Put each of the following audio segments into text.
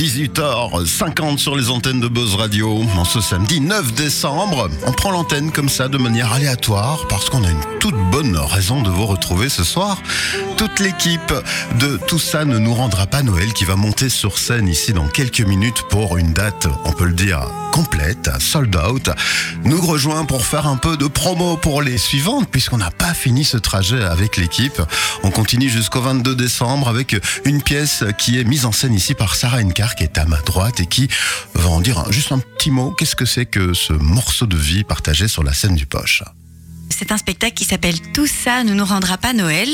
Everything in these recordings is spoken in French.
18h50 sur les antennes de Buzz Radio. En ce samedi 9 décembre, on prend l'antenne comme ça de manière aléatoire parce qu'on a une toute bonne raison de vous retrouver ce soir. Toute l'équipe de Tout ça ne nous rendra pas Noël qui va monter sur scène ici dans quelques minutes pour une date, on peut le dire, complète, sold out, nous rejoint pour faire un peu de promo pour les suivantes puisqu'on n'a pas fini ce trajet avec l'équipe. On continue jusqu'au 22 décembre avec une pièce qui est mise en scène ici par Sarah Encar qui est à ma droite et qui va en dire juste un petit mot. Qu'est-ce que c'est que ce morceau de vie partagé sur la scène du poche c'est un spectacle qui s'appelle Tout ça ne nous rendra pas Noël.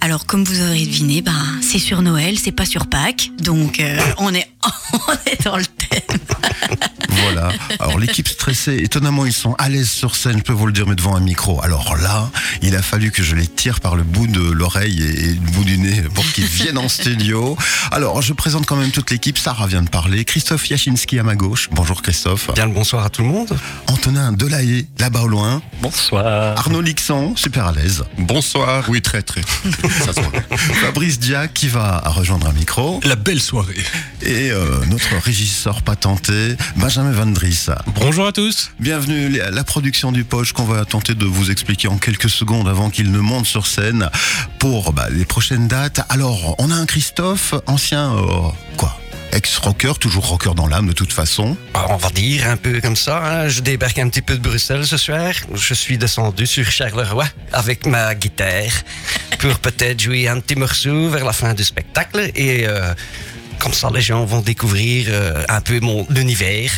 Alors, comme vous aurez deviné, ben, c'est sur Noël, c'est pas sur Pâques. Donc, euh, on, est, on est dans le thème. Voilà. Alors l'équipe stressée, étonnamment ils sont à l'aise sur scène, je peux vous le dire, mais devant un micro. Alors là, il a fallu que je les tire par le bout de l'oreille et, le bout du nez pour qu'ils viennent en studio. Alors je présente quand même toute l'équipe. Sarah vient de parler. Christophe Yachinski à ma gauche. Bonjour Christophe. Bien le bonsoir à tout le monde. Antonin Delahaye, là-bas au loin. Bonsoir. Arnaud Lixon, super à l'aise. Bonsoir. Oui, très très. Ça Fabrice Dia qui va rejoindre un micro. La belle soirée. Et euh, notre régisseur patenté, Benjamin Bonjour à tous. Bienvenue à la production du Poche qu'on va tenter de vous expliquer en quelques secondes avant qu'il ne monte sur scène pour bah, les prochaines dates. Alors, on a un Christophe, ancien... Euh, quoi ex-rocker, toujours rocker dans l'âme de toute façon. Bah, on va dire un peu comme ça. Hein. Je débarque un petit peu de Bruxelles ce soir. Je suis descendu sur Charleroi avec ma guitare pour peut-être jouer un petit morceau vers la fin du spectacle. Et euh, comme ça, les gens vont découvrir euh, un peu mon univers.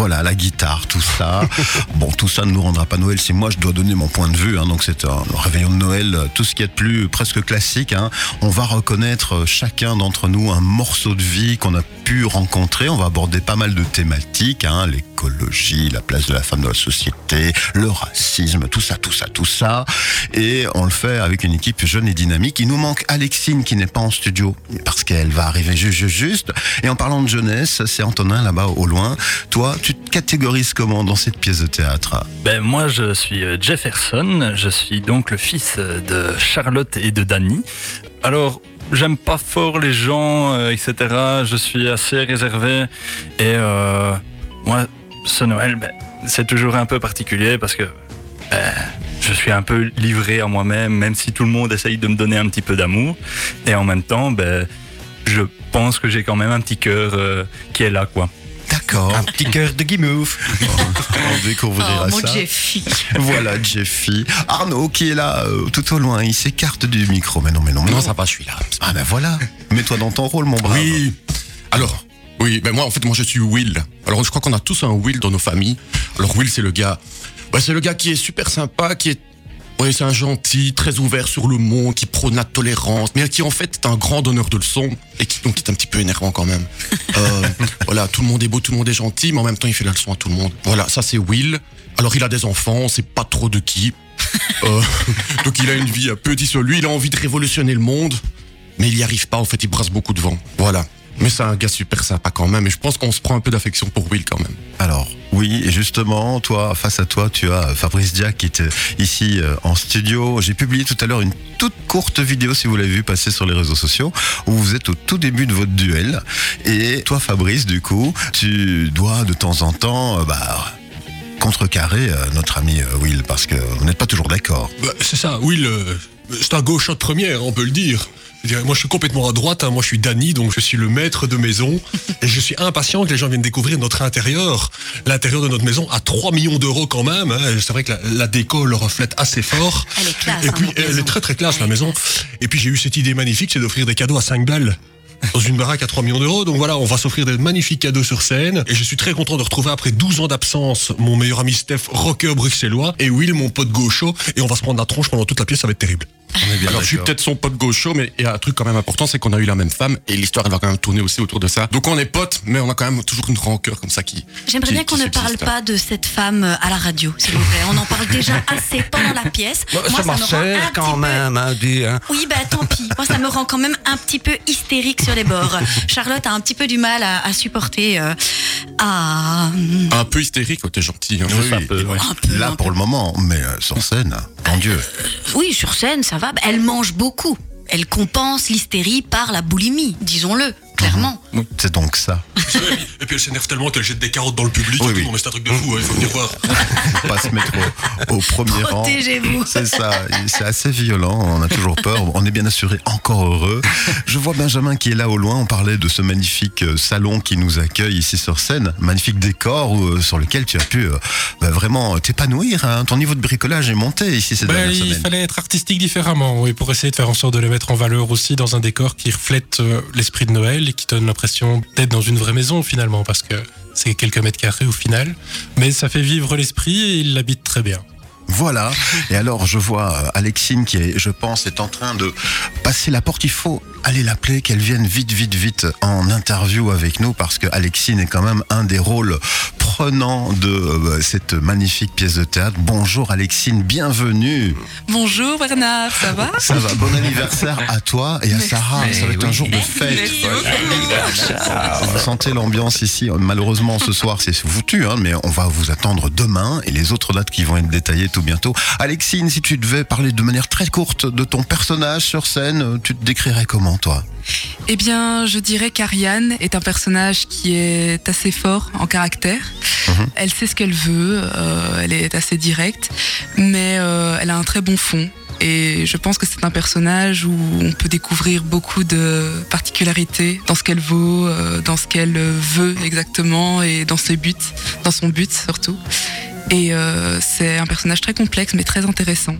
Voilà, la guitare, tout ça. bon, tout ça ne nous rendra pas Noël si moi je dois donner mon point de vue. Hein. donc c'est un réveillon de Noël, tout ce qui est de plus presque classique. Hein. On va reconnaître chacun d'entre nous un morceau de vie qu'on a pu rencontrer. On va aborder pas mal de thématiques, hein. La place de la femme dans la société, le racisme, tout ça, tout ça, tout ça. Et on le fait avec une équipe jeune et dynamique. Il nous manque Alexine qui n'est pas en studio parce qu'elle va arriver juste, juste. Et en parlant de jeunesse, c'est Antonin là-bas au loin. Toi, tu te catégorises comment dans cette pièce de théâtre? Ben moi, je suis euh, Jefferson. Je suis donc le fils de Charlotte et de Danny. Alors, j'aime pas fort les gens, euh, etc. Je suis assez réservé. Et euh, moi, ce Noël, ben, c'est toujours un peu particulier parce que ben, je suis un peu livré à moi-même, même si tout le monde essaye de me donner un petit peu d'amour. Et en même temps, ben, je pense que j'ai quand même un petit cœur qui est là, quoi. D'accord. Un petit cœur de guimauve. On découvrira oh, mon ça. Jeffy. Voilà Jeffy. Arnaud qui est là euh, tout au loin, il s'écarte du micro. Mais non, mais non, mais non, ça va, je suis là. Ah ben voilà. Mets-toi dans ton rôle, mon brave. Oui. Alors, oui, ben moi en fait, moi je suis Will. Alors je crois qu'on a tous un Will dans nos familles. Alors Will, c'est le gars. C'est le gars qui est super sympa, qui est oui, c'est un gentil, très ouvert sur le monde, qui prône la tolérance, mais qui en fait est un grand donneur de leçons et qui donc est un petit peu énervant quand même. Euh, voilà, tout le monde est beau, tout le monde est gentil, mais en même temps il fait la leçon à tout le monde. Voilà, ça c'est Will. Alors il a des enfants, on sait pas trop de qui. Euh, donc il a une vie un peu dissolue, il a envie de révolutionner le monde, mais il n'y arrive pas, en fait il brasse beaucoup de vent. Voilà. Mais c'est un gars super sympa quand même, et je pense qu'on se prend un peu d'affection pour Will quand même. Alors, oui, et justement, toi, face à toi, tu as Fabrice Diac qui est ici euh, en studio. J'ai publié tout à l'heure une toute courte vidéo, si vous l'avez vu passer sur les réseaux sociaux, où vous êtes au tout début de votre duel. Et toi, Fabrice, du coup, tu dois de temps en temps, euh, bah, contrecarrer euh, notre ami Will, parce que vous n'êtes pas toujours d'accord. Bah, c'est ça, Will, c'est un gauche de première, on peut le dire. Moi, je suis complètement à droite. Hein. Moi, je suis Danny, donc je suis le maître de maison. et je suis impatient que les gens viennent découvrir notre intérieur. L'intérieur de notre maison à 3 millions d'euros quand même. Hein. C'est vrai que la, déco le reflète assez fort. Elle est classe. Et hein, puis, elle est très très classe, la maison. Et puis, j'ai eu cette idée magnifique, c'est d'offrir des cadeaux à 5 balles dans une baraque à 3 millions d'euros. Donc voilà, on va s'offrir des magnifiques cadeaux sur scène. Et je suis très content de retrouver après 12 ans d'absence mon meilleur ami Steph, rocker bruxellois, et Will, mon pote gaucho. Et on va se prendre la tronche pendant toute la pièce, ça va être terrible. Alors je suis peut-être son pote gaucho, mais il y a un truc quand même important, c'est qu'on a eu la même femme et l'histoire elle va quand même tourner aussi autour de ça. Donc on est potes, mais on a quand même toujours une rancœur comme ça qui. J'aimerais bien qu'on ne parle pas de cette femme euh, à la radio, s'il vous plaît. On en parle déjà assez pendant la pièce. Moi, ça, me sert quand même, hein, hein. Oui, bah tant pis. Moi, ça me rend quand même un petit peu hystérique sur les bords. Charlotte a un petit peu du mal à, supporter. Euh, à... Un peu hystérique, oh, t'es gentil. Hein. Oui, un peu, Là pour le moment, mais euh, sur scène, mon Dieu. oui, sur scène, ça va. Elle mange beaucoup. Elle compense l'hystérie par la boulimie, disons-le. Clairement. C'est donc ça. Et puis elle s'énerve tellement qu'elle jette des carottes dans le public. Oui, oui. C'est un truc de fou, hein, il faut venir voir. Pas se mettre au, au premier rang. Protégez-vous. C'est ça, c'est assez violent, on a toujours peur, on est bien assuré, encore heureux. Je vois Benjamin qui est là au loin, on parlait de ce magnifique euh, salon qui nous accueille ici sur scène, magnifique décor euh, sur lequel tu as pu euh, bah, vraiment t'épanouir, hein. ton niveau de bricolage est monté ici ces dernières il semaines. fallait être artistique différemment, oui, pour essayer de faire en sorte de le mettre en valeur aussi dans un décor qui reflète l'esprit de Noël et qui donne l'impression d'être dans une vraie maison finalement, parce que c'est quelques mètres carrés au final, mais ça fait vivre l'esprit et il l'habite très bien. Voilà. Et alors, je vois euh, Alexine qui, est, je pense, est en train de passer la porte. Il faut aller l'appeler, qu'elle vienne vite, vite, vite en interview avec nous parce que Alexine est quand même un des rôles prenants de euh, cette magnifique pièce de théâtre. Bonjour Alexine, bienvenue. Bonjour Bernard, ça va Ça va, bon anniversaire à toi et à Sarah. Ça va être un jour de fête. Vous sentez l'ambiance ici. Malheureusement, ce soir, c'est foutu, hein, mais on va vous attendre demain et les autres dates qui vont être détaillées tout bientôt. Alexine, si tu devais parler de manière très courte de ton personnage sur scène, tu te décrirais comment, toi? Eh bien, je dirais qu'Ariane est un personnage qui est assez fort en caractère. Elle sait ce qu'elle veut, euh, elle est assez directe, mais euh, elle a un très bon fond. Et je pense que c'est un personnage où on peut découvrir beaucoup de particularités dans ce qu'elle vaut, euh, dans ce qu'elle veut exactement et dans ses buts, dans son but surtout. Et c'est un personnage très complexe mais très intéressant.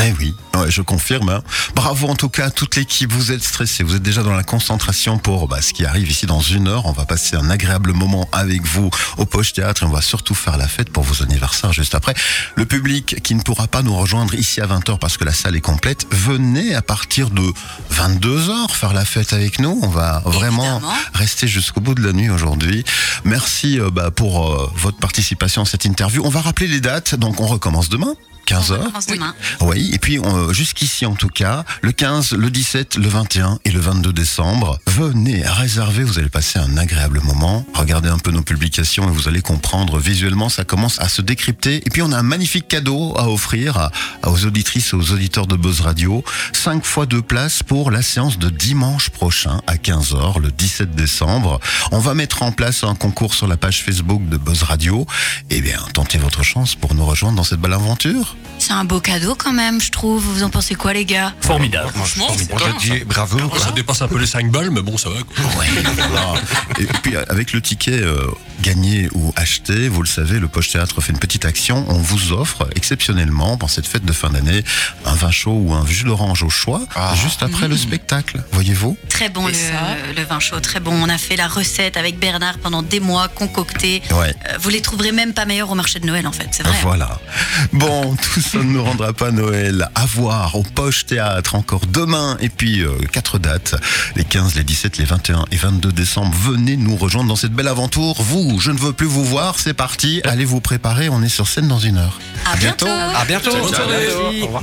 Eh oui, ouais, je confirme. hein. Bravo en tout cas à toute l'équipe. Vous êtes stressés, vous êtes déjà dans la concentration pour bah, ce qui arrive ici dans une heure. On va passer un agréable moment avec vous au Poche Théâtre et on va surtout faire la fête pour vos anniversaires juste après. Le public qui ne pourra pas nous rejoindre ici à 20h parce que la salle est complète, venez à partir de 22h faire la fête avec nous. On va vraiment Évidemment. rester jusqu'au bout de la nuit aujourd'hui. Merci euh, bah, pour euh, votre participation à cette interview. On va rappeler les dates, donc on recommence demain. 15h. On commence demain. Oui, et puis euh, jusqu'ici en tout cas, le 15, le 17, le 21 et le 22 décembre, venez réserver, vous allez passer un agréable moment. Regardez un peu nos publications et vous allez comprendre visuellement, ça commence à se décrypter. Et puis on a un magnifique cadeau à offrir à- aux auditrices et aux auditeurs de Buzz Radio. 5 fois deux places pour la séance de dimanche prochain à 15h, le 17 décembre. On va mettre en place un concours sur la page Facebook de Buzz Radio. Eh bien, tentez votre chance pour nous rejoindre dans cette belle aventure. C'est un beau cadeau quand même, je trouve. Vous en pensez quoi, les gars? Formidable. Franchement, Moi, je dis bravo. quoi. ça dépasse un peu les 5 balles, mais bon, ça va. Quoi. Ah, Et puis avec le ticket euh, gagné ou acheté, vous le savez, le Poche Théâtre fait une petite action. On vous offre exceptionnellement pour cette fête de fin d'année un vin chaud ou un jus d'orange au choix, juste après le spectacle. Voyez-vous? Très bon le, vin chaud, très bon. On a fait la recette avec Bernard pendant des mois, concocté. Ouais. Euh, vous les trouverez même pas meilleurs au marché de Noël en fait, c'est vrai. Voilà. Bon, tout ça ne nous rendra pas Noël. À voir au Poche Théâtre encore demain. Et puis, euh, quatre dates. Les 15, les 17, les 21 et 22 décembre. Venez nous rejoindre dans cette belle aventure. Vous, je ne veux plus vous voir. C'est parti. Allez vous préparer. On est sur scène dans une heure. À bientôt. À bientôt. Bonne soirée. Au revoir.